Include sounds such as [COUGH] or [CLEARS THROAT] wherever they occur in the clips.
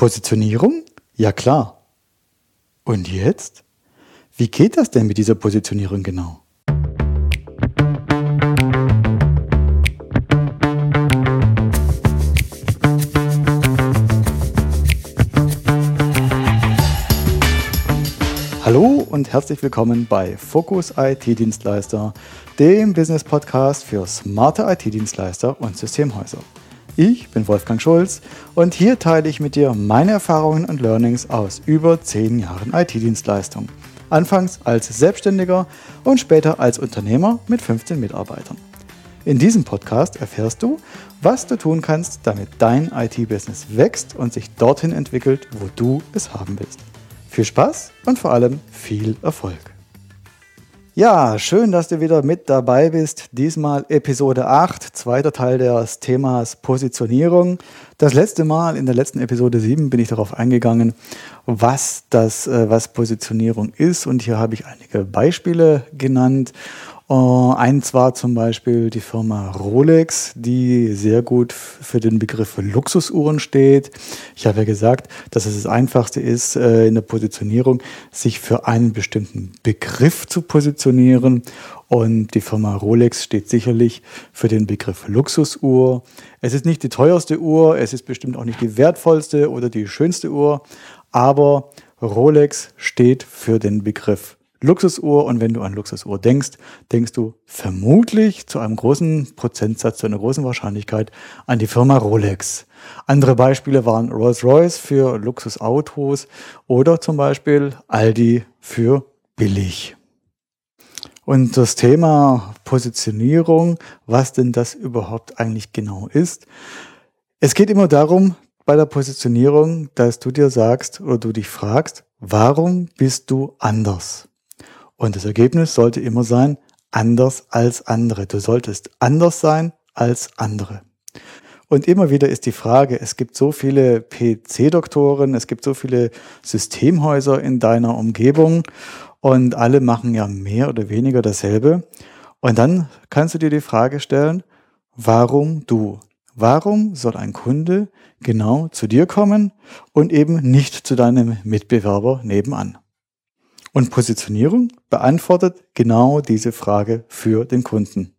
Positionierung? Ja klar. Und jetzt? Wie geht das denn mit dieser Positionierung genau? Hallo und herzlich willkommen bei Focus IT-Dienstleister, dem Business-Podcast für smarte IT-Dienstleister und Systemhäuser. Ich bin Wolfgang Schulz und hier teile ich mit dir meine Erfahrungen und Learnings aus über 10 Jahren IT-Dienstleistung. Anfangs als Selbstständiger und später als Unternehmer mit 15 Mitarbeitern. In diesem Podcast erfährst du, was du tun kannst, damit dein IT-Business wächst und sich dorthin entwickelt, wo du es haben willst. Viel Spaß und vor allem viel Erfolg. Ja, schön, dass du wieder mit dabei bist. Diesmal Episode 8, zweiter Teil des Themas Positionierung. Das letzte Mal in der letzten Episode 7 bin ich darauf eingegangen, was das, äh, was Positionierung ist. Und hier habe ich einige Beispiele genannt. Uh, eins war zum Beispiel die Firma Rolex, die sehr gut für den Begriff Luxusuhren steht. Ich habe ja gesagt, dass es das Einfachste ist, äh, in der Positionierung, sich für einen bestimmten Begriff zu positionieren. Und die Firma Rolex steht sicherlich für den Begriff Luxusuhr. Es ist nicht die teuerste Uhr, es ist bestimmt auch nicht die wertvollste oder die schönste Uhr, aber Rolex steht für den Begriff Luxusuhr und wenn du an Luxusuhr denkst, denkst du vermutlich zu einem großen Prozentsatz, zu einer großen Wahrscheinlichkeit an die Firma Rolex. Andere Beispiele waren Rolls-Royce für Luxusautos oder zum Beispiel Aldi für billig. Und das Thema Positionierung, was denn das überhaupt eigentlich genau ist. Es geht immer darum, bei der Positionierung, dass du dir sagst oder du dich fragst, warum bist du anders? Und das Ergebnis sollte immer sein, anders als andere. Du solltest anders sein als andere. Und immer wieder ist die Frage, es gibt so viele PC-Doktoren, es gibt so viele Systemhäuser in deiner Umgebung und alle machen ja mehr oder weniger dasselbe. Und dann kannst du dir die Frage stellen, warum du? Warum soll ein Kunde genau zu dir kommen und eben nicht zu deinem Mitbewerber nebenan? Und Positionierung beantwortet genau diese Frage für den Kunden.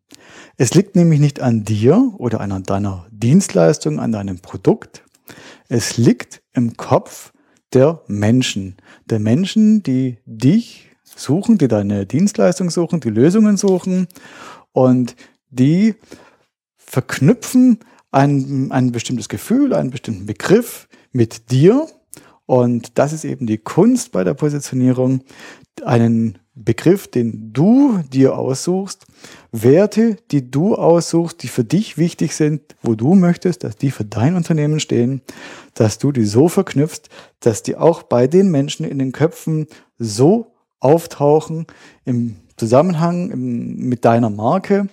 Es liegt nämlich nicht an dir oder an deiner Dienstleistung, an deinem Produkt. Es liegt im Kopf der Menschen. Der Menschen, die dich suchen, die deine Dienstleistung suchen, die Lösungen suchen und die verknüpfen ein, ein bestimmtes Gefühl, einen bestimmten Begriff mit dir und das ist eben die Kunst bei der Positionierung, einen Begriff, den du dir aussuchst, Werte, die du aussuchst, die für dich wichtig sind, wo du möchtest, dass die für dein Unternehmen stehen, dass du die so verknüpfst, dass die auch bei den Menschen in den Köpfen so auftauchen im Zusammenhang mit deiner Marke,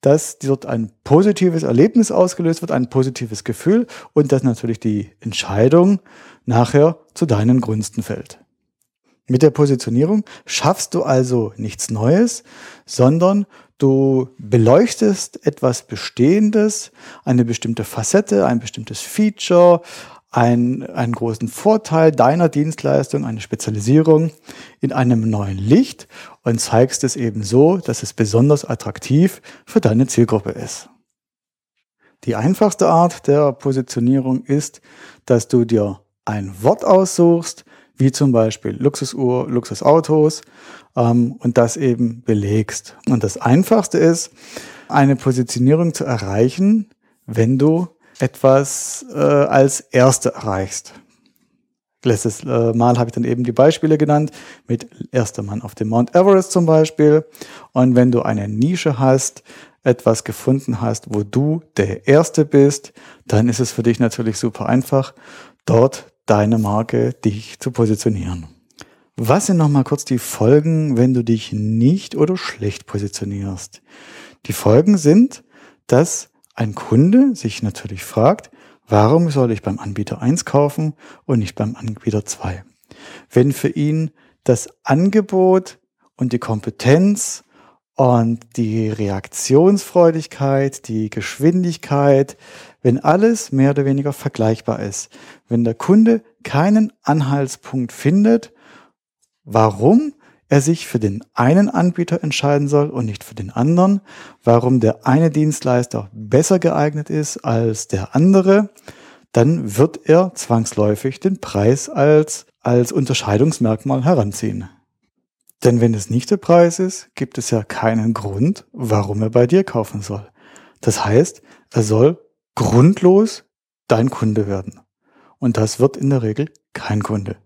dass dort ein positives Erlebnis ausgelöst wird, ein positives Gefühl und dass natürlich die Entscheidung nachher zu deinen Gunsten fällt. Mit der Positionierung schaffst du also nichts Neues, sondern du beleuchtest etwas Bestehendes, eine bestimmte Facette, ein bestimmtes Feature, ein, einen großen Vorteil deiner Dienstleistung, eine Spezialisierung in einem neuen Licht und zeigst es eben so, dass es besonders attraktiv für deine Zielgruppe ist. Die einfachste Art der Positionierung ist, dass du dir ein Wort aussuchst, wie zum Beispiel Luxusuhr, Luxusautos ähm, und das eben belegst. Und das Einfachste ist, eine Positionierung zu erreichen, wenn du etwas äh, als Erste erreichst. Letztes äh, Mal habe ich dann eben die Beispiele genannt mit erster Mann auf dem Mount Everest zum Beispiel. Und wenn du eine Nische hast, etwas gefunden hast, wo du der Erste bist, dann ist es für dich natürlich super einfach, dort deine Marke, dich zu positionieren. Was sind nochmal kurz die Folgen, wenn du dich nicht oder schlecht positionierst? Die Folgen sind, dass ein Kunde sich natürlich fragt, warum soll ich beim Anbieter 1 kaufen und nicht beim Anbieter 2? Wenn für ihn das Angebot und die Kompetenz und die Reaktionsfreudigkeit, die Geschwindigkeit, wenn alles mehr oder weniger vergleichbar ist, wenn der Kunde keinen Anhaltspunkt findet, warum er sich für den einen Anbieter entscheiden soll und nicht für den anderen, warum der eine Dienstleister besser geeignet ist als der andere, dann wird er zwangsläufig den Preis als, als Unterscheidungsmerkmal heranziehen. Denn wenn es nicht der Preis ist, gibt es ja keinen Grund, warum er bei dir kaufen soll. Das heißt, er soll grundlos dein Kunde werden. Und das wird in der Regel kein Kunde.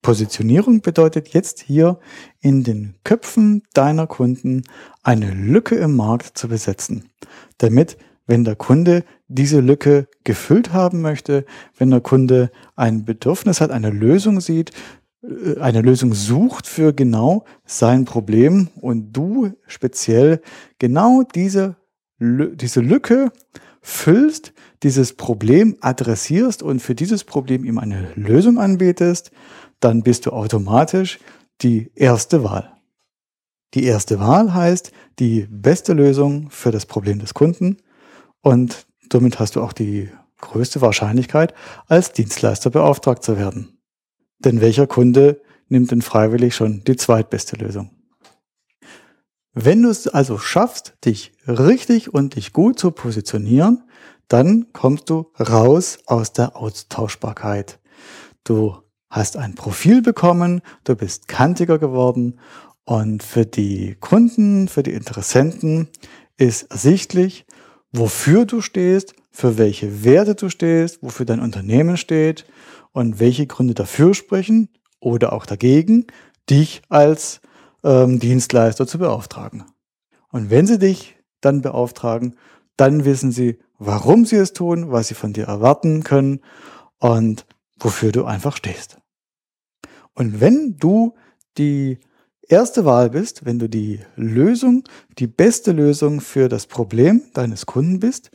Positionierung bedeutet jetzt hier in den Köpfen deiner Kunden eine Lücke im Markt zu besetzen, damit wenn der Kunde diese Lücke gefüllt haben möchte, wenn der Kunde ein Bedürfnis hat, eine Lösung sieht, äh, eine Lösung sucht für genau sein Problem und du speziell genau diese, diese Lücke füllst, dieses Problem adressierst und für dieses Problem ihm eine Lösung anbietest, dann bist du automatisch die erste Wahl. Die erste Wahl heißt die beste Lösung für das Problem des Kunden und damit hast du auch die größte Wahrscheinlichkeit, als Dienstleister beauftragt zu werden. Denn welcher Kunde nimmt denn freiwillig schon die zweitbeste Lösung? Wenn du es also schaffst, dich richtig und dich gut zu positionieren, dann kommst du raus aus der Austauschbarkeit. Du hast ein Profil bekommen, du bist kantiger geworden und für die Kunden, für die Interessenten ist ersichtlich, wofür du stehst, für welche Werte du stehst, wofür dein Unternehmen steht und welche Gründe dafür sprechen oder auch dagegen, dich als ähm, Dienstleister zu beauftragen. Und wenn sie dich dann beauftragen, dann wissen sie, warum sie es tun, was sie von dir erwarten können und wofür du einfach stehst. Und wenn du die erste Wahl bist, wenn du die Lösung, die beste Lösung für das Problem deines Kunden bist,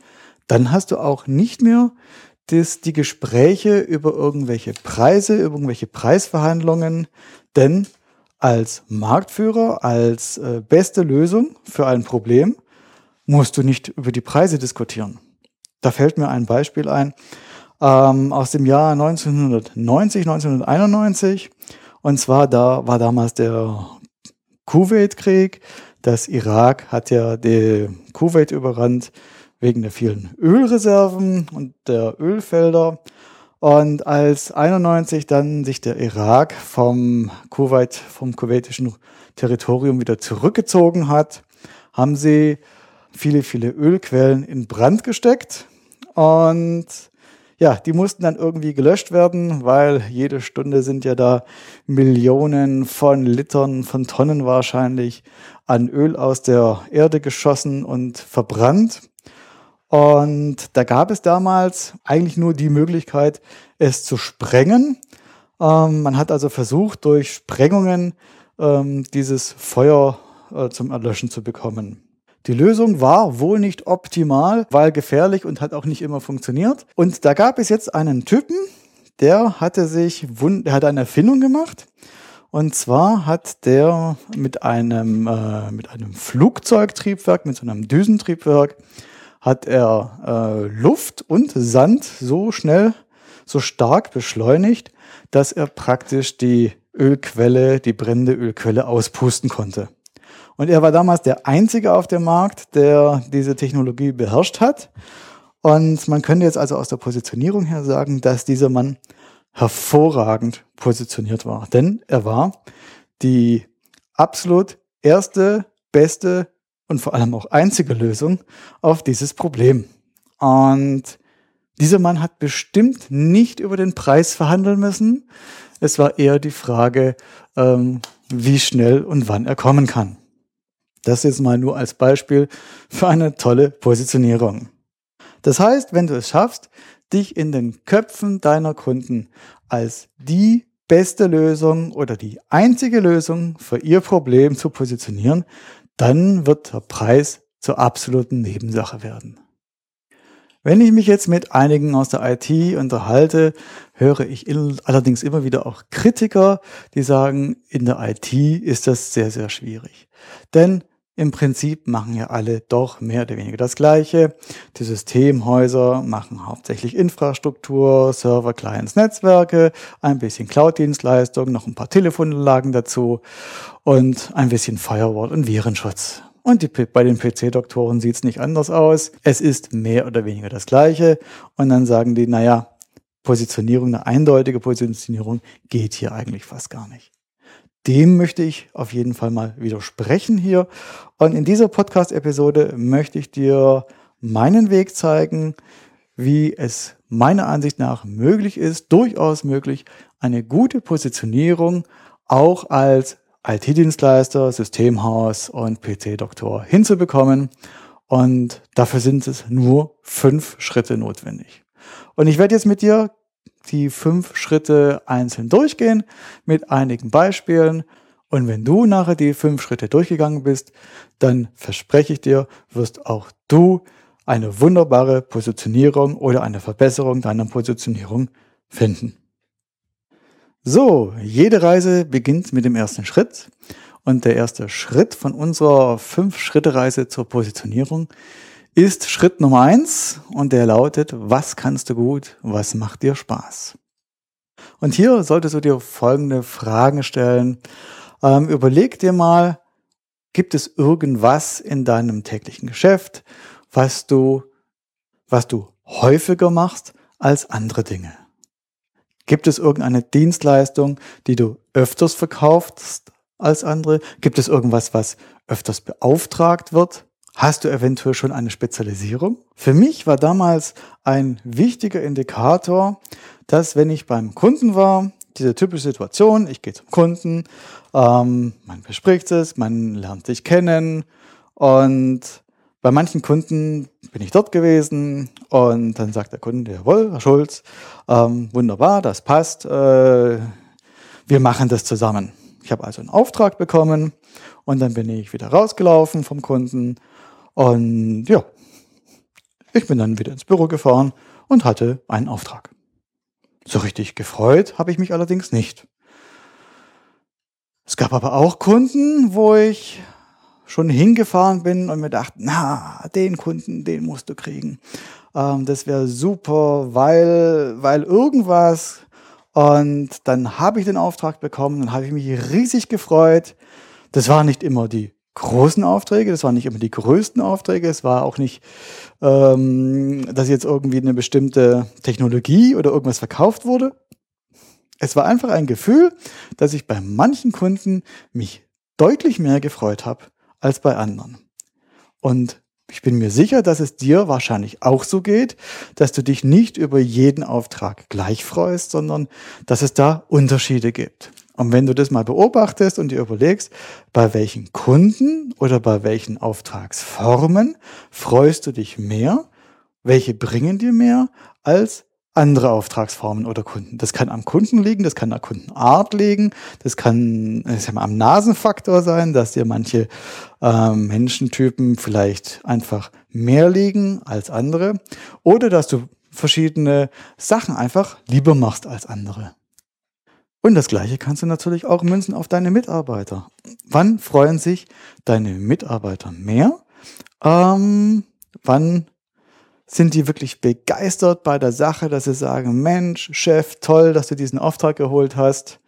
dann hast du auch nicht mehr das, die Gespräche über irgendwelche Preise, über irgendwelche Preisverhandlungen, denn als Marktführer, als äh, beste Lösung für ein Problem musst du nicht über die Preise diskutieren. Da fällt mir ein Beispiel ein ähm, aus dem Jahr 1990, 1991. Und zwar da war damals der Kuwait-Krieg. Das Irak hat ja die Kuwait überrannt wegen der vielen Ölreserven und der Ölfelder. Und als 91 dann sich der Irak vom Kuwait, vom kuwaitischen Territorium wieder zurückgezogen hat, haben sie viele, viele Ölquellen in Brand gesteckt. Und ja, die mussten dann irgendwie gelöscht werden, weil jede Stunde sind ja da Millionen von Litern, von Tonnen wahrscheinlich an Öl aus der Erde geschossen und verbrannt. Und da gab es damals eigentlich nur die Möglichkeit, es zu sprengen. Ähm, man hat also versucht, durch Sprengungen ähm, dieses Feuer äh, zum Erlöschen zu bekommen. Die Lösung war wohl nicht optimal, weil gefährlich und hat auch nicht immer funktioniert. Und da gab es jetzt einen Typen, der hatte sich, der hat eine Erfindung gemacht. Und zwar hat der mit einem, äh, mit einem Flugzeugtriebwerk, mit so einem Düsentriebwerk, hat er äh, Luft und Sand so schnell, so stark beschleunigt, dass er praktisch die Ölquelle, die brennende Ölquelle auspusten konnte. Und er war damals der Einzige auf dem Markt, der diese Technologie beherrscht hat. Und man könnte jetzt also aus der Positionierung her sagen, dass dieser Mann hervorragend positioniert war. Denn er war die absolut erste, beste und vor allem auch einzige Lösung auf dieses Problem. Und dieser Mann hat bestimmt nicht über den Preis verhandeln müssen. Es war eher die Frage, ähm, wie schnell und wann er kommen kann. Das jetzt mal nur als Beispiel für eine tolle Positionierung. Das heißt, wenn du es schaffst, dich in den Köpfen deiner Kunden als die beste Lösung oder die einzige Lösung für ihr Problem zu positionieren, dann wird der Preis zur absoluten Nebensache werden. Wenn ich mich jetzt mit einigen aus der IT unterhalte, höre ich allerdings immer wieder auch Kritiker, die sagen, in der IT ist das sehr, sehr schwierig. Denn im Prinzip machen ja alle doch mehr oder weniger das Gleiche. Die Systemhäuser machen hauptsächlich Infrastruktur, Server, Clients, Netzwerke, ein bisschen Cloud-Dienstleistungen, noch ein paar Telefonanlagen dazu und ein bisschen Firewall und Virenschutz. Und die, bei den PC-Doktoren sieht es nicht anders aus. Es ist mehr oder weniger das Gleiche. Und dann sagen die, naja, Positionierung, eine eindeutige Positionierung geht hier eigentlich fast gar nicht. Dem möchte ich auf jeden Fall mal widersprechen hier. Und in dieser Podcast-Episode möchte ich dir meinen Weg zeigen, wie es meiner Ansicht nach möglich ist, durchaus möglich, eine gute Positionierung auch als IT-Dienstleister, Systemhaus und PC-Doktor hinzubekommen. Und dafür sind es nur fünf Schritte notwendig. Und ich werde jetzt mit dir die fünf Schritte einzeln durchgehen mit einigen Beispielen. Und wenn du nachher die fünf Schritte durchgegangen bist, dann verspreche ich dir, wirst auch du eine wunderbare Positionierung oder eine Verbesserung deiner Positionierung finden. So, jede Reise beginnt mit dem ersten Schritt. Und der erste Schritt von unserer Fünf-Schritte-Reise zur Positionierung ist Schritt Nummer eins und der lautet, was kannst du gut, was macht dir Spaß? Und hier solltest du dir folgende Fragen stellen. Ähm, überleg dir mal, gibt es irgendwas in deinem täglichen Geschäft, was du, was du häufiger machst als andere Dinge? Gibt es irgendeine Dienstleistung, die du öfters verkaufst als andere? Gibt es irgendwas, was öfters beauftragt wird? Hast du eventuell schon eine Spezialisierung? Für mich war damals ein wichtiger Indikator, dass wenn ich beim Kunden war, diese typische Situation, ich gehe zum Kunden, ähm, man bespricht es, man lernt sich kennen und bei manchen Kunden bin ich dort gewesen und dann sagt der Kunde, jawohl, Herr Schulz, ähm, wunderbar, das passt, äh, wir machen das zusammen. Ich habe also einen Auftrag bekommen und dann bin ich wieder rausgelaufen vom Kunden und ja, ich bin dann wieder ins Büro gefahren und hatte einen Auftrag. So richtig gefreut habe ich mich allerdings nicht. Es gab aber auch Kunden, wo ich schon hingefahren bin und mir dachte, na, den Kunden, den musst du kriegen. Ähm, das wäre super, weil, weil irgendwas. Und dann habe ich den Auftrag bekommen, dann habe ich mich riesig gefreut. Das war nicht immer die großen Aufträge, das waren nicht immer die größten Aufträge, es war auch nicht, ähm, dass jetzt irgendwie eine bestimmte Technologie oder irgendwas verkauft wurde. Es war einfach ein Gefühl, dass ich bei manchen Kunden mich deutlich mehr gefreut habe als bei anderen. Und ich bin mir sicher, dass es dir wahrscheinlich auch so geht, dass du dich nicht über jeden Auftrag gleich freust, sondern dass es da Unterschiede gibt. Und wenn du das mal beobachtest und dir überlegst, bei welchen Kunden oder bei welchen Auftragsformen freust du dich mehr, welche bringen dir mehr als andere Auftragsformen oder Kunden. Das kann am Kunden liegen, das kann an der Kundenart liegen, das kann das am Nasenfaktor sein, dass dir manche äh, Menschentypen vielleicht einfach mehr liegen als andere oder dass du verschiedene Sachen einfach lieber machst als andere. Und das Gleiche kannst du natürlich auch münzen auf deine Mitarbeiter. Wann freuen sich deine Mitarbeiter mehr? Ähm, wann sind die wirklich begeistert bei der Sache, dass sie sagen, Mensch, Chef, toll, dass du diesen Auftrag geholt hast.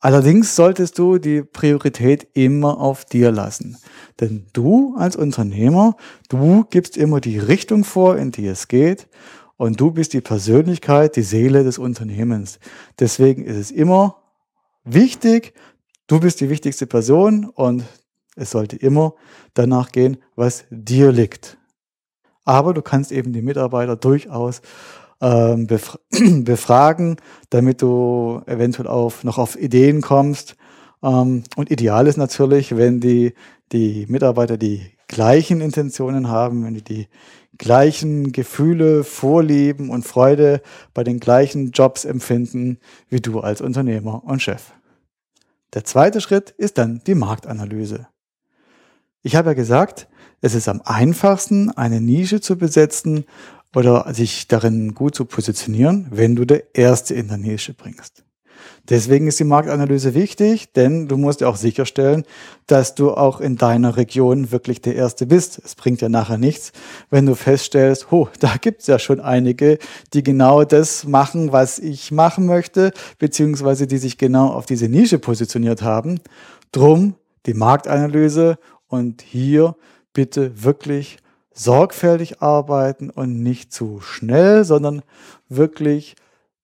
Allerdings solltest du die Priorität immer auf dir lassen. Denn du als Unternehmer, du gibst immer die Richtung vor, in die es geht. Und du bist die Persönlichkeit, die Seele des Unternehmens. Deswegen ist es immer wichtig, du bist die wichtigste Person und es sollte immer danach gehen, was dir liegt. Aber du kannst eben die Mitarbeiter durchaus ähm, befra [CLEARS THROAT] befragen, damit du eventuell auf, noch auf Ideen kommst. Ähm, und ideal ist natürlich, wenn die, die Mitarbeiter die gleichen Intentionen haben, wenn die die gleichen Gefühle, Vorlieben und Freude bei den gleichen Jobs empfinden wie du als Unternehmer und Chef. Der zweite Schritt ist dann die Marktanalyse. Ich habe ja gesagt, es ist am einfachsten, eine Nische zu besetzen oder sich darin gut zu positionieren, wenn du der Erste in der Nische bringst. Deswegen ist die Marktanalyse wichtig, denn du musst ja auch sicherstellen, dass du auch in deiner Region wirklich der Erste bist. Es bringt ja nachher nichts, wenn du feststellst, oh, da gibt's ja schon einige, die genau das machen, was ich machen möchte, beziehungsweise die sich genau auf diese Nische positioniert haben. Drum die Marktanalyse und hier bitte wirklich sorgfältig arbeiten und nicht zu schnell, sondern wirklich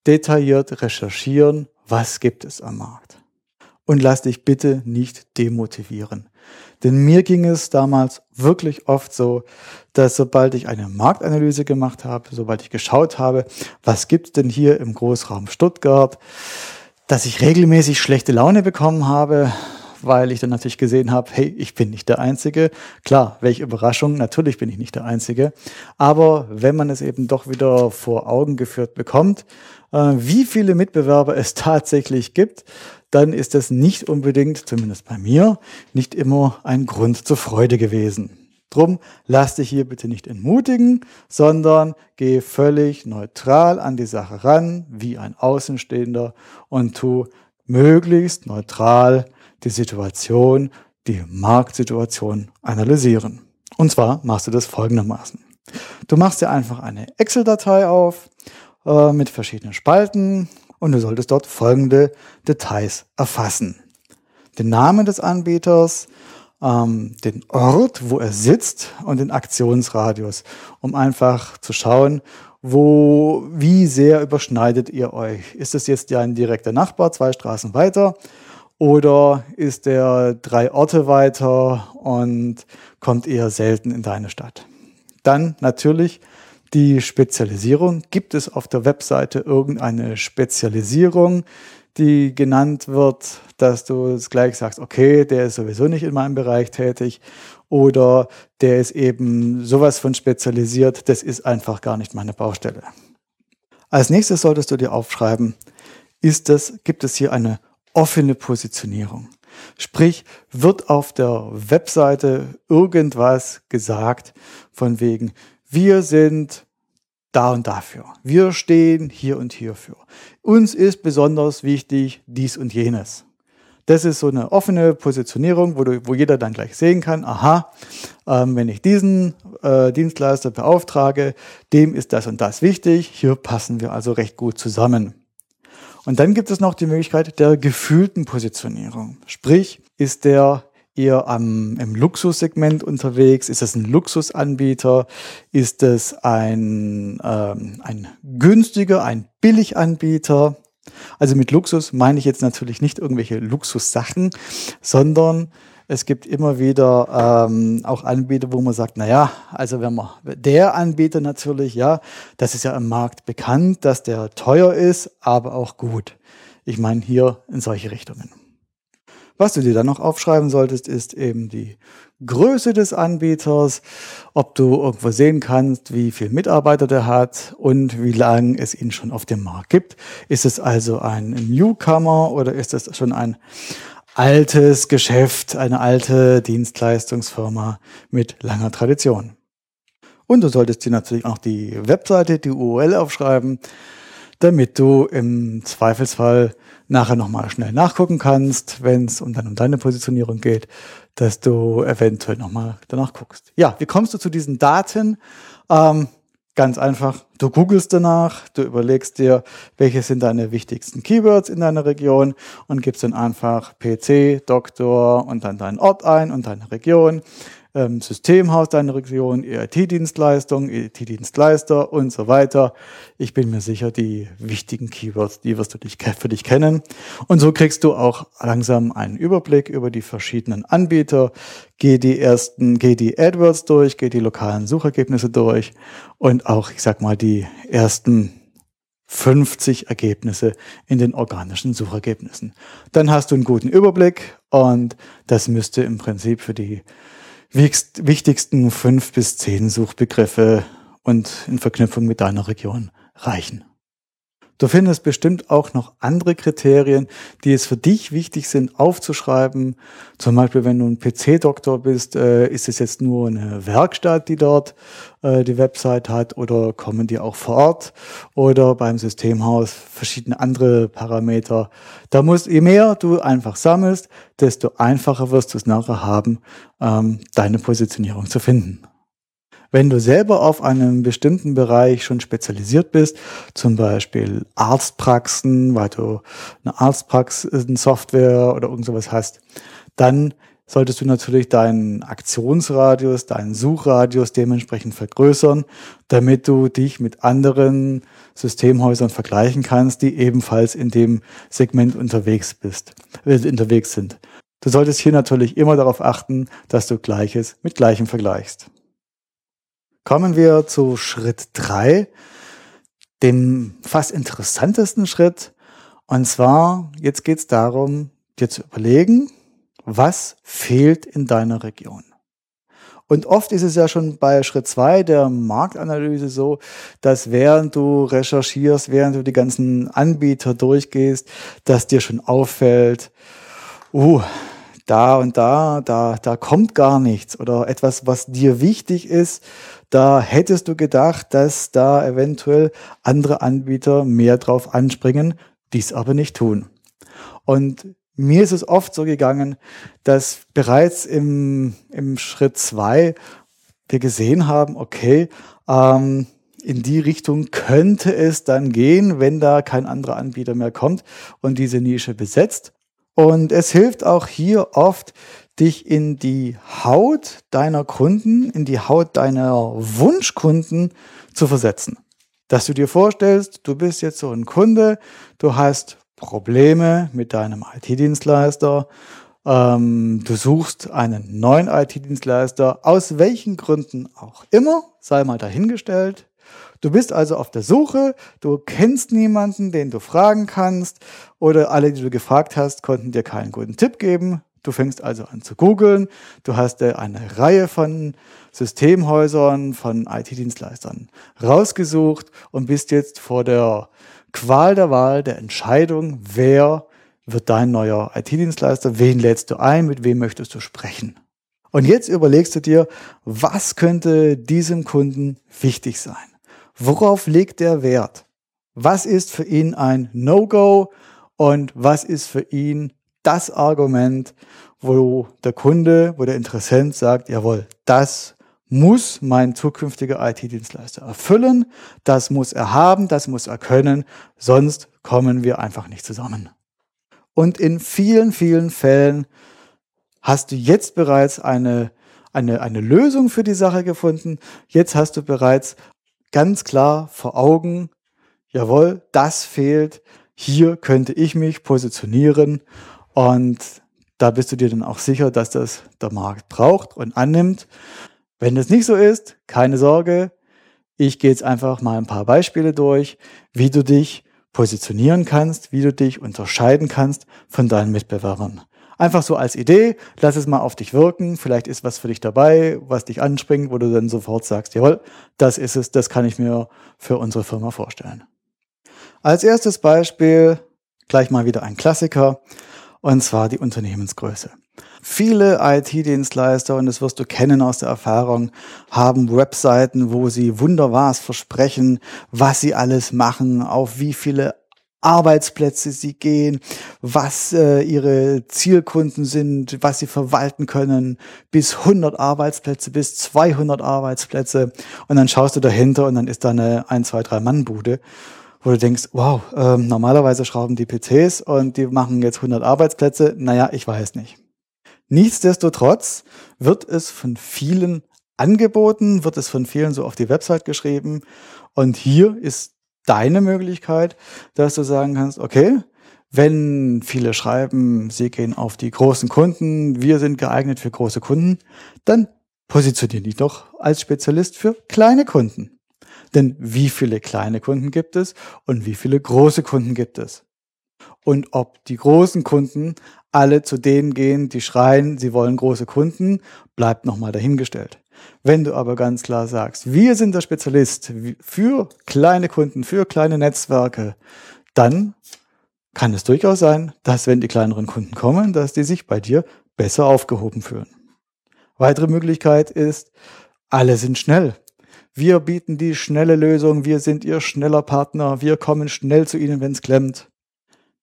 detailliert recherchieren, was gibt es am Markt. Und lass dich bitte nicht demotivieren. Denn mir ging es damals wirklich oft so, dass sobald ich eine Marktanalyse gemacht habe, sobald ich geschaut habe, was gibt es denn hier im Großraum Stuttgart, dass ich regelmäßig schlechte Laune bekommen habe, weil ich dann natürlich gesehen habe, hey, ich bin nicht der Einzige. Klar, welche Überraschung, natürlich bin ich nicht der Einzige. Aber wenn man es eben doch wieder vor Augen geführt bekommt, wie viele Mitbewerber es tatsächlich gibt, dann ist das nicht unbedingt, zumindest bei mir, nicht immer ein Grund zur Freude gewesen. Drum lass dich hier bitte nicht entmutigen, sondern geh völlig neutral an die Sache ran, wie ein Außenstehender und tu möglichst neutral die Situation, die Marktsituation analysieren. Und zwar machst du das folgendermaßen. Du machst dir einfach eine Excel-Datei auf äh, mit verschiedenen Spalten und du solltest dort folgende Details erfassen. Den Namen des Anbieters, ähm, den Ort, wo er sitzt und den Aktionsradius, um einfach zu schauen, wo, wie sehr überschneidet ihr euch? Ist es jetzt ja ein direkter Nachbar, zwei Straßen weiter? Oder ist der drei Orte weiter und kommt eher selten in deine Stadt? Dann natürlich die Spezialisierung. Gibt es auf der Webseite irgendeine Spezialisierung, die genannt wird, dass du es gleich sagst, okay, der ist sowieso nicht in meinem Bereich tätig oder der ist eben sowas von spezialisiert, das ist einfach gar nicht meine Baustelle. Als nächstes solltest du dir aufschreiben, ist es, gibt es hier eine offene Positionierung. Sprich, wird auf der Webseite irgendwas gesagt von wegen, wir sind da und dafür. Wir stehen hier und hierfür. Uns ist besonders wichtig dies und jenes. Das ist so eine offene Positionierung, wo, du, wo jeder dann gleich sehen kann, aha, ähm, wenn ich diesen äh, Dienstleister beauftrage, dem ist das und das wichtig. Hier passen wir also recht gut zusammen. Und dann gibt es noch die Möglichkeit der gefühlten Positionierung. Sprich, ist der eher am, im Luxussegment unterwegs? Ist es ein Luxusanbieter? Ist es ein, ähm, ein günstiger, ein Billiganbieter? Also mit Luxus meine ich jetzt natürlich nicht irgendwelche Luxussachen, sondern es gibt immer wieder ähm, auch Anbieter, wo man sagt, na ja, also wenn man der Anbieter natürlich, ja, das ist ja im Markt bekannt, dass der teuer ist, aber auch gut. Ich meine hier in solche Richtungen. Was du dir dann noch aufschreiben solltest, ist eben die Größe des Anbieters, ob du irgendwo sehen kannst, wie viel Mitarbeiter der hat und wie lange es ihn schon auf dem Markt gibt. Ist es also ein Newcomer oder ist es schon ein altes Geschäft, eine alte Dienstleistungsfirma mit langer Tradition. Und du solltest dir natürlich auch die Webseite, die URL aufschreiben, damit du im Zweifelsfall nachher nochmal schnell nachgucken kannst, wenn es um dann um deine Positionierung geht, dass du eventuell nochmal danach guckst. Ja, wie kommst du zu diesen Daten? Ähm, Ganz einfach, du googelst danach, du überlegst dir, welche sind deine wichtigsten Keywords in deiner Region und gibst dann einfach PC, Doktor und dann deinen Ort ein und deine Region ähm, Systemhaus deiner Region, EIT-Dienstleistung, EIT-Dienstleister und so weiter. Ich bin mir sicher, die wichtigen Keywords, die wirst du dich, für dich kennen. Und so kriegst du auch langsam einen Überblick über die verschiedenen Anbieter. Geh die ersten, geh die AdWords durch, geh die lokalen Suchergebnisse durch und auch, ich sag mal, die ersten 50 Ergebnisse in den organischen Suchergebnissen. Dann hast du einen guten Überblick und das müsste im Prinzip für die wichtigsten fünf bis zehn Suchbegriffe und in Verknüpfung mit deiner Region reichen. Du findest bestimmt auch noch andere Kriterien, die es für dich wichtig sind aufzuschreiben. Zum Beispiel, wenn du ein PC-Doktor bist, äh, ist es jetzt nur eine Werkstatt, die dort äh, die Website hat oder kommen die auch vor Ort oder beim Systemhaus verschiedene andere Parameter. Da musst, je mehr du einfach sammelst, desto einfacher wirst du es nachher haben, ähm, deine Positionierung zu finden. Wenn du selber auf einem bestimmten Bereich schon spezialisiert bist, zum Beispiel Arztpraxen, weil du eine Arztpraxen-Software oder irgend sowas hast, dann solltest du natürlich deinen Aktionsradius, deinen Suchradius dementsprechend vergrößern, damit du dich mit anderen Systemhäusern vergleichen kannst, die ebenfalls in dem Segment unterwegs bist, äh, unterwegs sind. Du solltest hier natürlich immer darauf achten, dass du Gleiches mit Gleichem vergleichst. Kommen wir zu Schritt drei, dem fast interessantesten Schritt. Und zwar, jetzt geht es darum, dir zu überlegen, was fehlt in deiner Region. Und oft ist es ja schon bei Schritt zwei der Marktanalyse so, dass während du recherchierst, während du die ganzen Anbieter durchgehst, dass dir schon auffällt, uh, da und da, da, da kommt gar nichts oder etwas, was dir wichtig ist, da hättest du gedacht, dass da eventuell andere Anbieter mehr drauf anspringen, dies aber nicht tun. Und mir ist es oft so gegangen, dass bereits im, im Schritt zwei wir gesehen haben, okay, ähm, in die Richtung könnte es dann gehen, wenn da kein anderer Anbieter mehr kommt und diese Nische besetzt. Und es hilft auch hier oft, dich in die Haut deiner Kunden, in die Haut deiner Wunschkunden zu versetzen. Dass du dir vorstellst, du bist jetzt so ein Kunde, du hast Probleme mit deinem IT-Dienstleister, ähm, du suchst einen neuen IT-Dienstleister, aus welchen Gründen auch immer, sei mal dahingestellt. Du bist also auf der Suche, du kennst niemanden, den du fragen kannst oder alle, die du gefragt hast, konnten dir keinen guten Tipp geben. Du fängst also an zu googeln, du hast eine Reihe von Systemhäusern, von IT-Dienstleistern rausgesucht und bist jetzt vor der Qual der Wahl, der Entscheidung, wer wird dein neuer IT-Dienstleister, wen lädst du ein, mit wem möchtest du sprechen. Und jetzt überlegst du dir, was könnte diesem Kunden wichtig sein? Worauf legt der Wert? Was ist für ihn ein No-Go und was ist für ihn das Argument, wo der Kunde, wo der Interessent sagt, jawohl, das muss mein zukünftiger IT-Dienstleister erfüllen, das muss er haben, das muss er können, sonst kommen wir einfach nicht zusammen. Und in vielen, vielen Fällen hast du jetzt bereits eine, eine, eine Lösung für die Sache gefunden. Jetzt hast du bereits ganz klar vor Augen, jawohl, das fehlt, hier könnte ich mich positionieren und da bist du dir dann auch sicher, dass das der Markt braucht und annimmt. Wenn das nicht so ist, keine Sorge. Ich gehe jetzt einfach mal ein paar Beispiele durch, wie du dich positionieren kannst, wie du dich unterscheiden kannst von deinen Mitbewerbern. Einfach so als Idee, lass es mal auf dich wirken. Vielleicht ist was für dich dabei, was dich anspringt, wo du dann sofort sagst, jawohl, das ist es, das kann ich mir für unsere Firma vorstellen. Als erstes Beispiel gleich mal wieder ein Klassiker, und zwar die Unternehmensgröße. Viele IT-Dienstleister, und das wirst du kennen aus der Erfahrung, haben Webseiten, wo sie wunderwas versprechen, was sie alles machen, auf wie viele Arbeitsplätze sie gehen, was äh, ihre Zielkunden sind, was sie verwalten können, bis 100 Arbeitsplätze, bis 200 Arbeitsplätze. Und dann schaust du dahinter und dann ist da eine 1, 2, 3 Mann-Bude, wo du denkst, wow, äh, normalerweise schrauben die PCs und die machen jetzt 100 Arbeitsplätze. Naja, ich weiß nicht. Nichtsdestotrotz wird es von vielen angeboten, wird es von vielen so auf die Website geschrieben. Und hier ist deine Möglichkeit, dass du sagen kannst, okay, wenn viele schreiben, sie gehen auf die großen Kunden, wir sind geeignet für große Kunden, dann positionieren die doch als Spezialist für kleine Kunden. Denn wie viele kleine Kunden gibt es und wie viele große Kunden gibt es? Und ob die großen Kunden alle zu denen gehen, die schreien, sie wollen große Kunden, bleibt nochmal dahingestellt. Wenn du aber ganz klar sagst, wir sind der Spezialist für kleine Kunden, für kleine Netzwerke, dann kann es durchaus sein, dass wenn die kleineren Kunden kommen, dass die sich bei dir besser aufgehoben fühlen. Weitere Möglichkeit ist, alle sind schnell. Wir bieten die schnelle Lösung, wir sind Ihr schneller Partner, wir kommen schnell zu Ihnen, wenn es klemmt.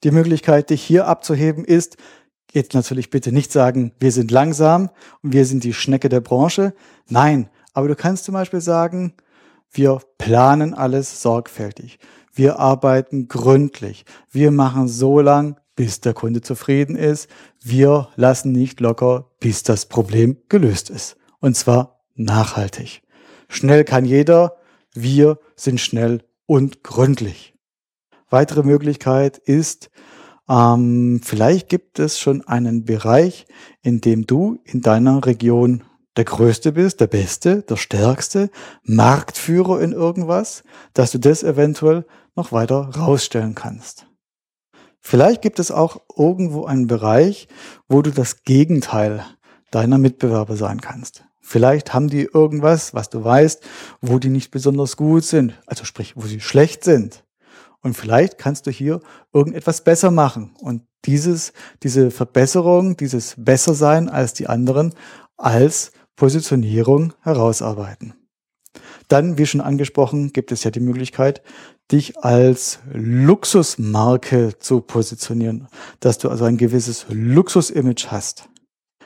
Die Möglichkeit, dich hier abzuheben, ist, jetzt natürlich bitte nicht sagen, wir sind langsam und wir sind die Schnecke der Branche. Nein, aber du kannst zum Beispiel sagen, wir planen alles sorgfältig. Wir arbeiten gründlich. Wir machen so lang, bis der Kunde zufrieden ist. Wir lassen nicht locker, bis das Problem gelöst ist. Und zwar nachhaltig. Schnell kann jeder. Wir sind schnell und gründlich. Weitere Möglichkeit ist, ähm, vielleicht gibt es schon einen Bereich, in dem du in deiner Region der Größte bist, der Beste, der Stärkste, Marktführer in irgendwas, dass du das eventuell noch weiter rausstellen kannst. Vielleicht gibt es auch irgendwo einen Bereich, wo du das Gegenteil deiner Mitbewerber sein kannst. Vielleicht haben die irgendwas, was du weißt, wo die nicht besonders gut sind, also sprich, wo sie schlecht sind. Und vielleicht kannst du hier irgendetwas besser machen und dieses, diese Verbesserung, dieses Bessersein als die anderen als Positionierung herausarbeiten. Dann, wie schon angesprochen, gibt es ja die Möglichkeit, dich als Luxusmarke zu positionieren, dass du also ein gewisses Luxusimage hast,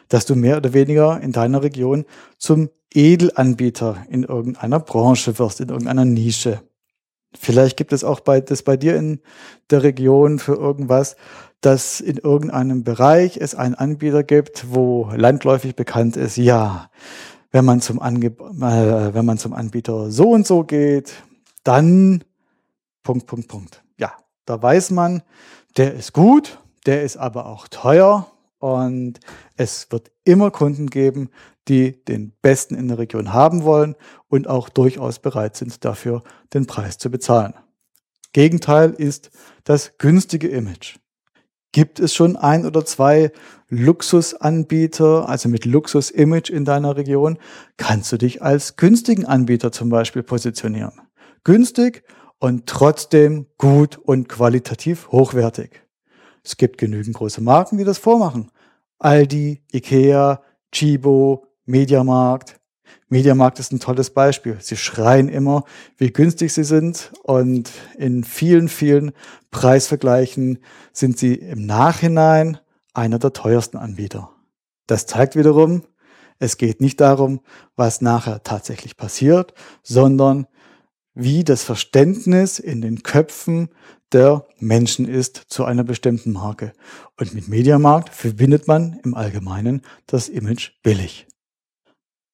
dass du mehr oder weniger in deiner Region zum Edelanbieter in irgendeiner Branche wirst, in irgendeiner Nische. Vielleicht gibt es auch bei, das bei dir in der Region für irgendwas, dass in irgendeinem Bereich es einen Anbieter gibt, wo landläufig bekannt ist, ja, wenn man zum, Ange äh, wenn man zum Anbieter so und so geht, dann Punkt, Punkt, Punkt. Ja, da weiß man, der ist gut, der ist aber auch teuer und es wird immer Kunden geben, die den Besten in der Region haben wollen und auch durchaus bereit sind, dafür den Preis zu bezahlen. Gegenteil ist das günstige Image. Gibt es schon ein oder zwei Luxusanbieter, also mit Luxus-Image in deiner Region, kannst du dich als günstigen Anbieter zum Beispiel positionieren. Günstig und trotzdem gut und qualitativ hochwertig. Es gibt genügend große Marken, die das vormachen. Aldi, Ikea, Chibo, Mediamarkt. Mediamarkt ist ein tolles Beispiel. Sie schreien immer, wie günstig sie sind und in vielen, vielen Preisvergleichen sind sie im Nachhinein einer der teuersten Anbieter. Das zeigt wiederum, es geht nicht darum, was nachher tatsächlich passiert, sondern wie das Verständnis in den Köpfen der Menschen ist zu einer bestimmten Marke. Und mit Mediamarkt verbindet man im Allgemeinen das Image billig.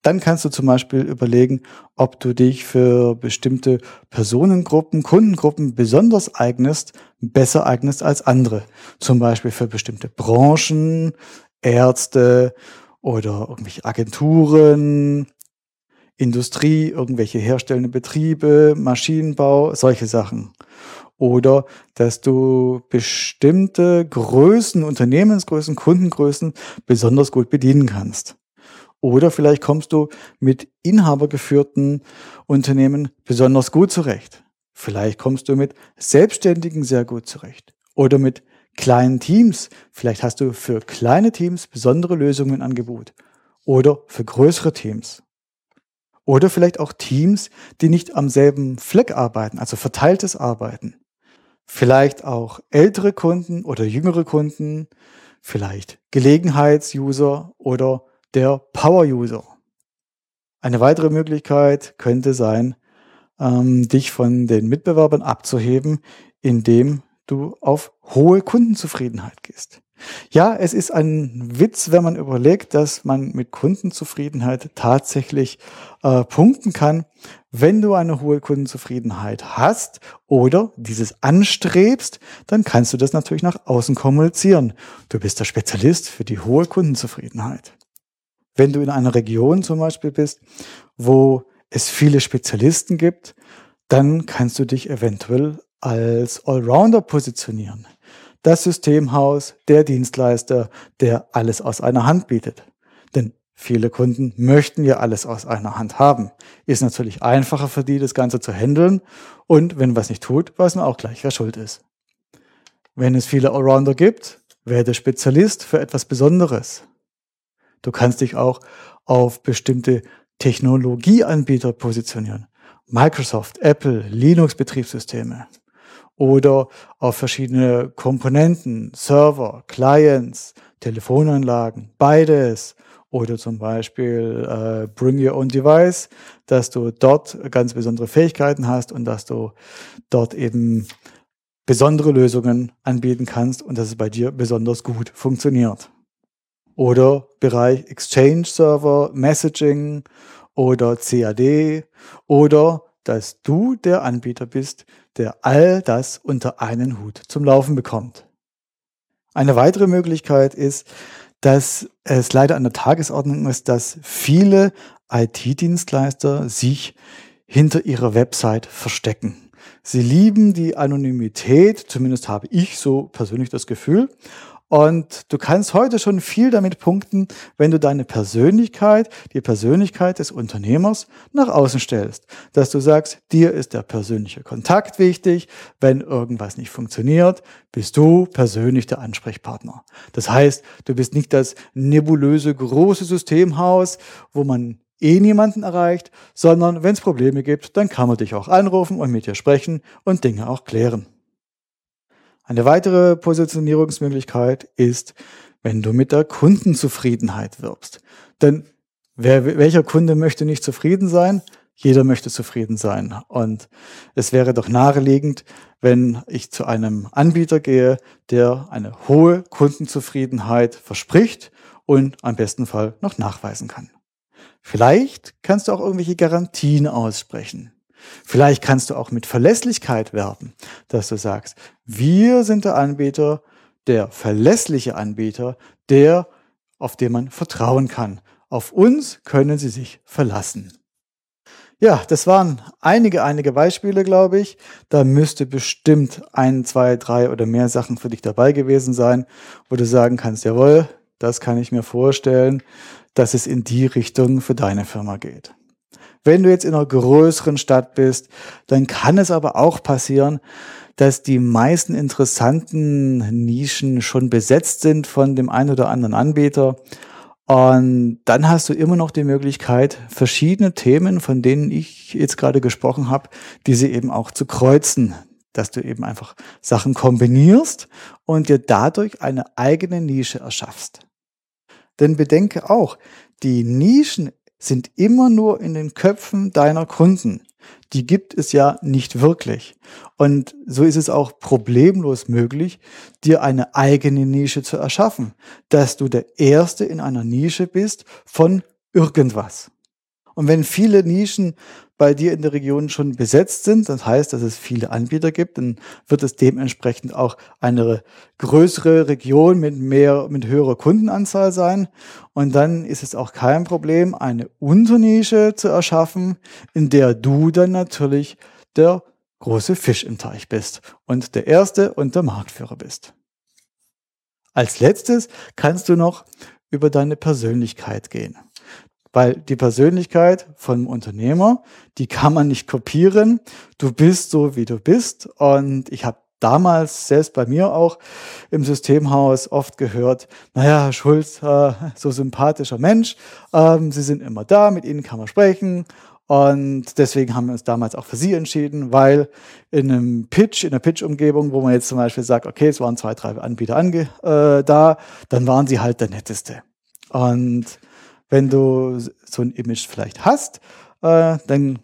Dann kannst du zum Beispiel überlegen, ob du dich für bestimmte Personengruppen, Kundengruppen besonders eignest, besser eignest als andere. Zum Beispiel für bestimmte Branchen, Ärzte oder irgendwelche Agenturen, Industrie, irgendwelche herstellende Betriebe, Maschinenbau, solche Sachen. Oder dass du bestimmte Größen, Unternehmensgrößen, Kundengrößen besonders gut bedienen kannst. Oder vielleicht kommst du mit inhabergeführten Unternehmen besonders gut zurecht. Vielleicht kommst du mit Selbstständigen sehr gut zurecht. Oder mit kleinen Teams. Vielleicht hast du für kleine Teams besondere Lösungen im Angebot. Oder für größere Teams. Oder vielleicht auch Teams, die nicht am selben Fleck arbeiten, also verteiltes Arbeiten. Vielleicht auch ältere Kunden oder jüngere Kunden, vielleicht Gelegenheitsuser oder der Power-User. Eine weitere Möglichkeit könnte sein, ähm, dich von den Mitbewerbern abzuheben, indem du auf hohe Kundenzufriedenheit gehst. Ja, es ist ein Witz, wenn man überlegt, dass man mit Kundenzufriedenheit tatsächlich äh, punkten kann, wenn du eine hohe Kundenzufriedenheit hast oder dieses anstrebst, dann kannst du das natürlich nach außen kommunizieren. Du bist der Spezialist für die hohe Kundenzufriedenheit. Wenn du in einer Region zum Beispiel bist, wo es viele Spezialisten gibt, dann kannst du dich eventuell als Allrounder positionieren. Das Systemhaus, der Dienstleister, der alles aus einer Hand bietet. Viele Kunden möchten ja alles aus einer Hand haben. Ist natürlich einfacher für die, das Ganze zu handeln. Und wenn was nicht tut, weiß man auch gleich, wer schuld ist. Wenn es viele Allrounder gibt, werde Spezialist für etwas Besonderes. Du kannst dich auch auf bestimmte Technologieanbieter positionieren. Microsoft, Apple, Linux-Betriebssysteme oder auf verschiedene Komponenten, Server, Clients, Telefonanlagen, beides oder zum Beispiel äh, Bring Your Own Device, dass du dort ganz besondere Fähigkeiten hast und dass du dort eben besondere Lösungen anbieten kannst und dass es bei dir besonders gut funktioniert. Oder Bereich Exchange Server, Messaging oder CAD oder dass du der Anbieter bist, der all das unter einen Hut zum Laufen bekommt. Eine weitere Möglichkeit ist, dass es leider an der Tagesordnung ist, dass viele IT-Dienstleister sich hinter ihrer Website verstecken. Sie lieben die Anonymität, zumindest habe ich so persönlich das Gefühl. Und du kannst heute schon viel damit punkten, wenn du deine Persönlichkeit, die Persönlichkeit des Unternehmers nach außen stellst. Dass du sagst, dir ist der persönliche Kontakt wichtig. Wenn irgendwas nicht funktioniert, bist du persönlich der Ansprechpartner. Das heißt, du bist nicht das nebulöse große Systemhaus, wo man eh niemanden erreicht, sondern wenn es Probleme gibt, dann kann man dich auch anrufen und mit dir sprechen und Dinge auch klären. Eine weitere Positionierungsmöglichkeit ist, wenn du mit der Kundenzufriedenheit wirbst. Denn wer, welcher Kunde möchte nicht zufrieden sein? Jeder möchte zufrieden sein. Und es wäre doch naheliegend, wenn ich zu einem Anbieter gehe, der eine hohe Kundenzufriedenheit verspricht und am besten Fall noch nachweisen kann. Vielleicht kannst du auch irgendwelche Garantien aussprechen. Vielleicht kannst du auch mit Verlässlichkeit werben, dass du sagst, wir sind der Anbieter, der verlässliche Anbieter, der, auf den man vertrauen kann. Auf uns können Sie sich verlassen. Ja, das waren einige, einige Beispiele, glaube ich. Da müsste bestimmt ein, zwei, drei oder mehr Sachen für dich dabei gewesen sein, wo du sagen kannst, jawohl, das kann ich mir vorstellen, dass es in die Richtung für deine Firma geht. Wenn du jetzt in einer größeren Stadt bist, dann kann es aber auch passieren, dass die meisten interessanten Nischen schon besetzt sind von dem einen oder anderen Anbieter. Und dann hast du immer noch die Möglichkeit, verschiedene Themen, von denen ich jetzt gerade gesprochen habe, diese eben auch zu kreuzen, dass du eben einfach Sachen kombinierst und dir dadurch eine eigene Nische erschaffst. Denn bedenke auch, die Nischen sind immer nur in den Köpfen deiner Kunden. Die gibt es ja nicht wirklich. Und so ist es auch problemlos möglich, dir eine eigene Nische zu erschaffen, dass du der Erste in einer Nische bist von irgendwas. Und wenn viele Nischen bei dir in der Region schon besetzt sind, das heißt, dass es viele Anbieter gibt, dann wird es dementsprechend auch eine größere Region mit mehr, mit höherer Kundenanzahl sein. Und dann ist es auch kein Problem, eine Unternische zu erschaffen, in der du dann natürlich der große Fisch im Teich bist und der Erste und der Marktführer bist. Als letztes kannst du noch über deine Persönlichkeit gehen. Weil die Persönlichkeit vom Unternehmer, die kann man nicht kopieren. Du bist so, wie du bist. Und ich habe damals selbst bei mir auch im Systemhaus oft gehört, naja, Schulz, äh, so sympathischer Mensch, ähm, Sie sind immer da, mit Ihnen kann man sprechen. Und deswegen haben wir uns damals auch für Sie entschieden, weil in einem Pitch, in einer Pitch-Umgebung, wo man jetzt zum Beispiel sagt, okay, es waren zwei, drei Anbieter ange, äh, da, dann waren Sie halt der Netteste. Und wenn du so ein Image vielleicht hast, äh, dann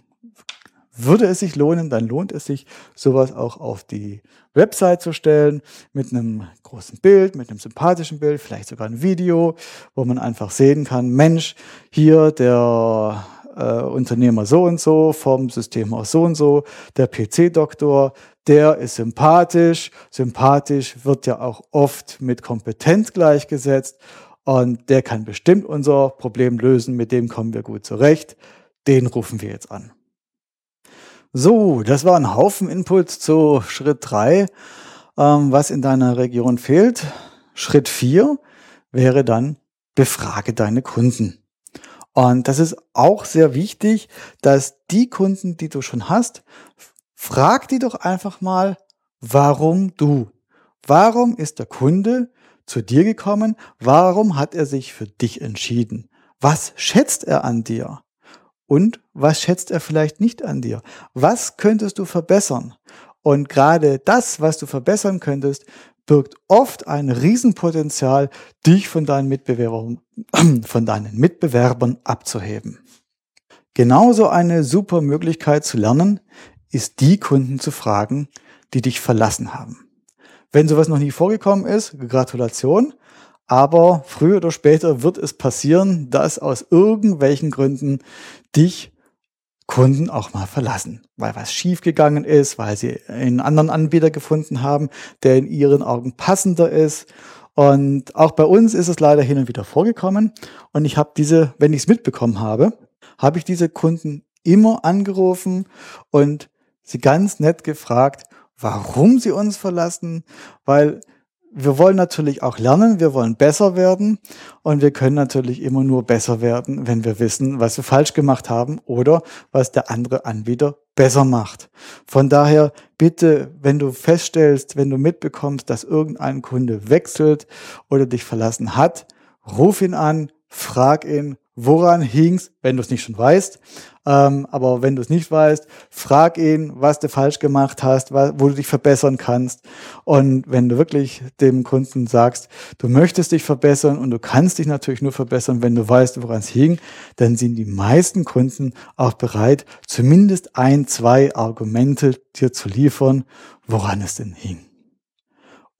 würde es sich lohnen, dann lohnt es sich, sowas auch auf die Website zu stellen, mit einem großen Bild, mit einem sympathischen Bild, vielleicht sogar ein Video, wo man einfach sehen kann, Mensch, hier der äh, Unternehmer so und so, vom System aus so und so, der PC-Doktor, der ist sympathisch. Sympathisch wird ja auch oft mit kompetent gleichgesetzt. Und der kann bestimmt unser Problem lösen, mit dem kommen wir gut zurecht. Den rufen wir jetzt an. So, das war ein Haufen Input zu Schritt drei, ähm, was in deiner Region fehlt. Schritt vier wäre dann, befrage deine Kunden. Und das ist auch sehr wichtig, dass die Kunden, die du schon hast, frag die doch einfach mal, warum du? Warum ist der Kunde zu dir gekommen? Warum hat er sich für dich entschieden? Was schätzt er an dir? Und was schätzt er vielleicht nicht an dir? Was könntest du verbessern? Und gerade das, was du verbessern könntest, birgt oft ein Riesenpotenzial, dich von deinen Mitbewerbern, [CLEARS THROAT] von deinen Mitbewerbern abzuheben. Genauso eine super Möglichkeit zu lernen, ist die Kunden zu fragen, die dich verlassen haben. Wenn sowas noch nie vorgekommen ist, Gratulation. Aber früher oder später wird es passieren, dass aus irgendwelchen Gründen dich Kunden auch mal verlassen, weil was schiefgegangen ist, weil sie einen anderen Anbieter gefunden haben, der in ihren Augen passender ist. Und auch bei uns ist es leider hin und wieder vorgekommen. Und ich habe diese, wenn ich es mitbekommen habe, habe ich diese Kunden immer angerufen und sie ganz nett gefragt, warum sie uns verlassen, weil wir wollen natürlich auch lernen, wir wollen besser werden und wir können natürlich immer nur besser werden, wenn wir wissen, was wir falsch gemacht haben oder was der andere Anbieter besser macht. Von daher bitte, wenn du feststellst, wenn du mitbekommst, dass irgendein Kunde wechselt oder dich verlassen hat, ruf ihn an, frag ihn, woran hing's, wenn du es nicht schon weißt. Ähm, aber wenn du es nicht weißt, frag ihn, was du falsch gemacht hast, wo du dich verbessern kannst. Und wenn du wirklich dem Kunden sagst, du möchtest dich verbessern und du kannst dich natürlich nur verbessern, wenn du weißt, woran es hing, dann sind die meisten Kunden auch bereit, zumindest ein, zwei Argumente dir zu liefern, woran es denn hing.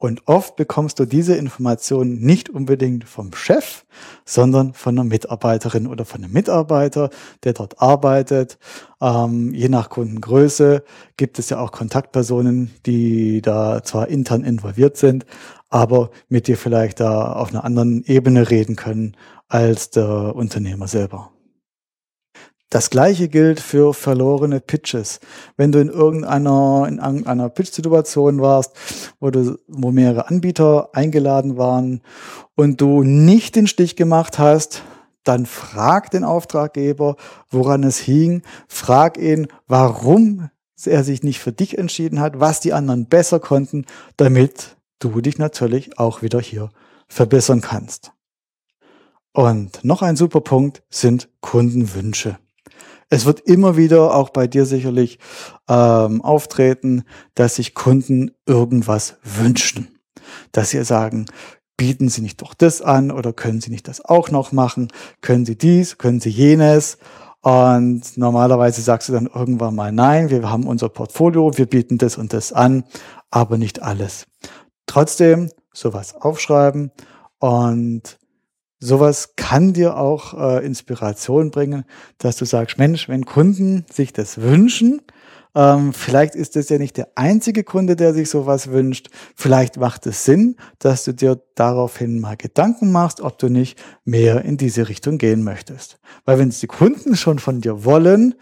Und oft bekommst du diese Informationen nicht unbedingt vom Chef, sondern von einer Mitarbeiterin oder von einem Mitarbeiter, der dort arbeitet. Ähm, je nach Kundengröße gibt es ja auch Kontaktpersonen, die da zwar intern involviert sind, aber mit dir vielleicht da auf einer anderen Ebene reden können als der Unternehmer selber. Das gleiche gilt für verlorene Pitches. Wenn du in irgendeiner, in einer Pitch-Situation warst, wo du, wo mehrere Anbieter eingeladen waren und du nicht den Stich gemacht hast, dann frag den Auftraggeber, woran es hing. Frag ihn, warum er sich nicht für dich entschieden hat, was die anderen besser konnten, damit du dich natürlich auch wieder hier verbessern kannst. Und noch ein super Punkt sind Kundenwünsche. Es wird immer wieder auch bei dir sicherlich ähm, auftreten, dass sich Kunden irgendwas wünschen. Dass sie sagen, bieten Sie nicht doch das an oder können Sie nicht das auch noch machen? Können Sie dies? Können Sie jenes? Und normalerweise sagst du dann irgendwann mal nein, wir haben unser Portfolio, wir bieten das und das an, aber nicht alles. Trotzdem sowas aufschreiben und sowas kann dir auch äh, Inspiration bringen, dass du sagst, Mensch, wenn Kunden sich das wünschen, ähm, vielleicht ist das ja nicht der einzige Kunde, der sich sowas wünscht. Vielleicht macht es Sinn, dass du dir daraufhin mal Gedanken machst, ob du nicht mehr in diese Richtung gehen möchtest. Weil wenn es die Kunden schon von dir wollen,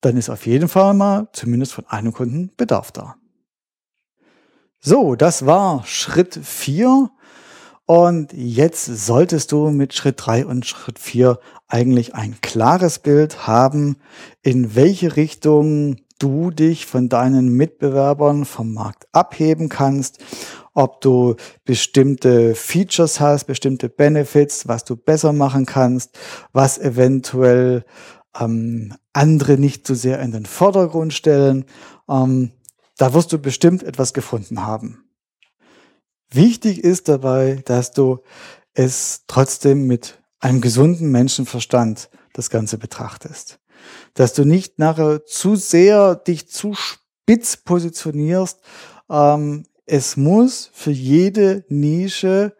dann ist auf jeden Fall mal zumindest von einem Kunden Bedarf da. So, das war Schritt vier und jetzt solltest du mit Schritt drei und Schritt vier eigentlich ein klares Bild haben, in welche Richtung du dich von deinen Mitbewerbern vom Markt abheben kannst, ob du bestimmte Features hast, bestimmte Benefits, was du besser machen kannst, was eventuell ähm, andere nicht so sehr in den Vordergrund stellen. Ähm, da wirst du bestimmt etwas gefunden haben. Wichtig ist dabei, dass du es trotzdem mit einem gesunden Menschenverstand das Ganze betrachtest. Dass du nicht nachher zu sehr dich zu spitz positionierst. Ähm, es muss für jede Nische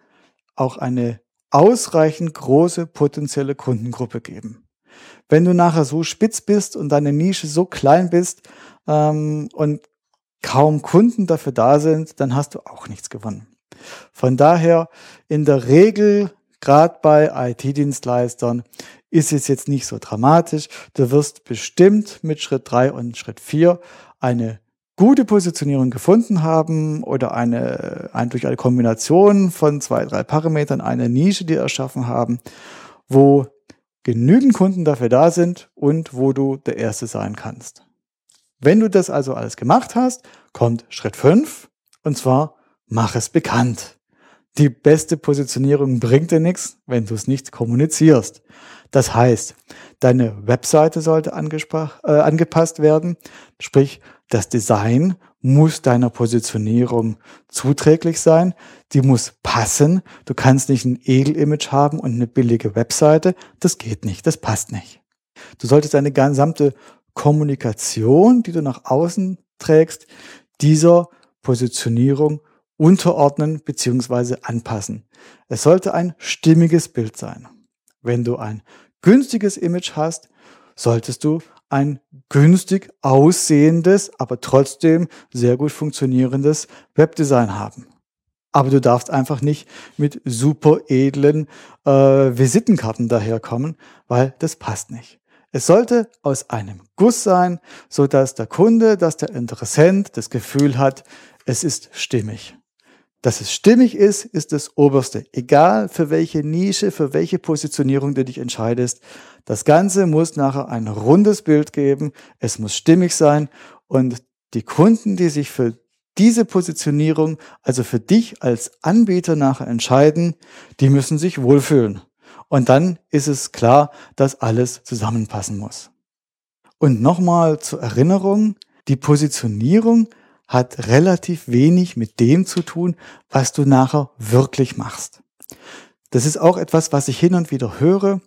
auch eine ausreichend große potenzielle Kundengruppe geben. Wenn du nachher so spitz bist und deine Nische so klein bist ähm, und kaum Kunden dafür da sind, dann hast du auch nichts gewonnen. Von daher in der Regel, gerade bei IT-Dienstleistern, ist es jetzt nicht so dramatisch. Du wirst bestimmt mit Schritt drei und Schritt vier eine gute Positionierung gefunden haben oder eine, ein, durch eine Kombination von zwei, drei Parametern eine Nische, die erschaffen haben, wo genügend Kunden dafür da sind und wo du der Erste sein kannst. Wenn du das also alles gemacht hast, kommt Schritt 5 und zwar mach es bekannt. Die beste Positionierung bringt dir nichts, wenn du es nicht kommunizierst. Das heißt, deine Webseite sollte äh, angepasst werden, sprich das Design muss deiner Positionierung zuträglich sein, die muss passen. Du kannst nicht ein Edel-Image haben und eine billige Webseite, das geht nicht, das passt nicht. Du solltest deine gesamte Kommunikation, die du nach außen trägst, dieser Positionierung unterordnen bzw. anpassen. Es sollte ein stimmiges Bild sein. Wenn du ein günstiges Image hast, solltest du ein günstig aussehendes, aber trotzdem sehr gut funktionierendes Webdesign haben. Aber du darfst einfach nicht mit super edlen äh, Visitenkarten daherkommen, weil das passt nicht. Es sollte aus einem Guss sein, so dass der Kunde, dass der Interessent das Gefühl hat, es ist stimmig. Dass es stimmig ist, ist das Oberste. Egal für welche Nische, für welche Positionierung du dich entscheidest. Das Ganze muss nachher ein rundes Bild geben. Es muss stimmig sein. Und die Kunden, die sich für diese Positionierung, also für dich als Anbieter nachher entscheiden, die müssen sich wohlfühlen. Und dann ist es klar, dass alles zusammenpassen muss. Und nochmal zur Erinnerung, die Positionierung hat relativ wenig mit dem zu tun, was du nachher wirklich machst. Das ist auch etwas, was ich hin und wieder höre.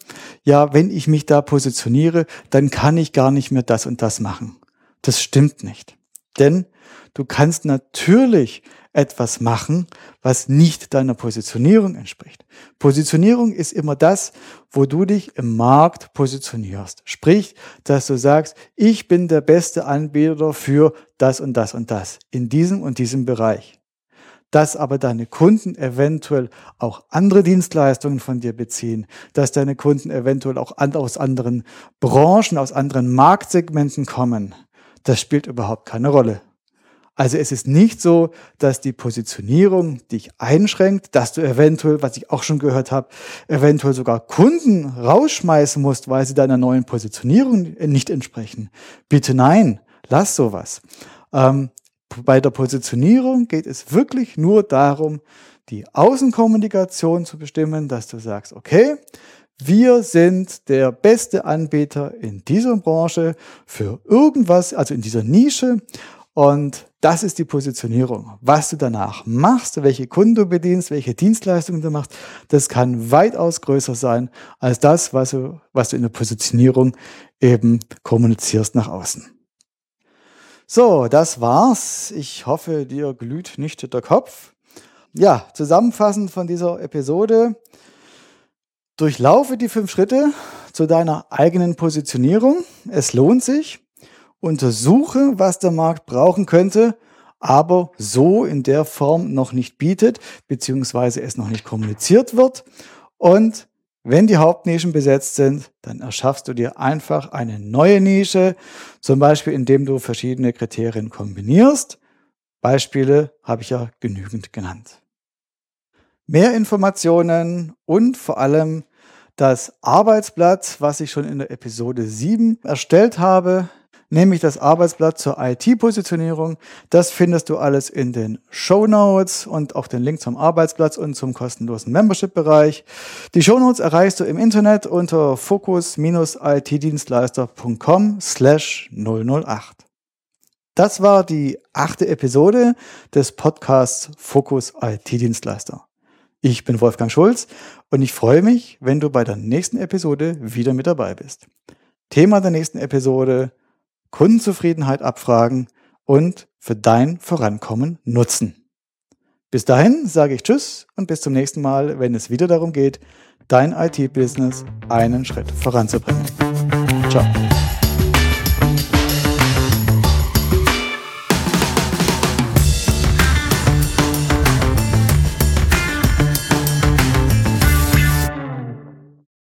Ja, wenn ich mich da positioniere, dann kann ich gar nicht mehr das und das machen. Das stimmt nicht. Denn du kannst natürlich etwas machen, was nicht deiner Positionierung entspricht. Positionierung ist immer das, wo du dich im Markt positionierst. Sprich, dass du sagst, ich bin der beste Anbieter für das und das und das in diesem und diesem Bereich. Dass aber deine Kunden eventuell auch andere Dienstleistungen von dir beziehen, dass deine Kunden eventuell auch aus anderen Branchen, aus anderen Marktsegmenten kommen, das spielt überhaupt keine Rolle. Also es ist nicht so, dass die Positionierung dich einschränkt, dass du eventuell, was ich auch schon gehört habe, eventuell sogar Kunden rausschmeißen musst, weil sie deiner neuen Positionierung nicht entsprechen. Bitte nein, lass sowas. Ähm, bei der Positionierung geht es wirklich nur darum, die Außenkommunikation zu bestimmen, dass du sagst, okay, wir sind der beste Anbieter in dieser Branche für irgendwas, also in dieser Nische und das ist die Positionierung. Was du danach machst, welche Kunden du bedienst, welche Dienstleistungen du machst, das kann weitaus größer sein als das, was du, was du in der Positionierung eben kommunizierst nach außen. So, das war's. Ich hoffe, dir glüht nicht der Kopf. Ja, zusammenfassend von dieser Episode. Durchlaufe die fünf Schritte zu deiner eigenen Positionierung. Es lohnt sich untersuche, was der Markt brauchen könnte, aber so in der Form noch nicht bietet, beziehungsweise es noch nicht kommuniziert wird. Und wenn die Hauptnischen besetzt sind, dann erschaffst du dir einfach eine neue Nische, zum Beispiel indem du verschiedene Kriterien kombinierst. Beispiele habe ich ja genügend genannt. Mehr Informationen und vor allem das Arbeitsblatt, was ich schon in der Episode 7 erstellt habe, nämlich das Arbeitsblatt zur IT-Positionierung. Das findest du alles in den Show Notes und auch den Link zum Arbeitsplatz und zum kostenlosen Membership-Bereich. Die Show Notes erreichst du im Internet unter focus-itdienstleister.com slash 008. Das war die achte Episode des Podcasts Fokus IT-Dienstleister. Ich bin Wolfgang Schulz und ich freue mich, wenn du bei der nächsten Episode wieder mit dabei bist. Thema der nächsten Episode Kundenzufriedenheit abfragen und für dein Vorankommen nutzen. Bis dahin sage ich Tschüss und bis zum nächsten Mal, wenn es wieder darum geht, dein IT-Business einen Schritt voranzubringen. Ciao.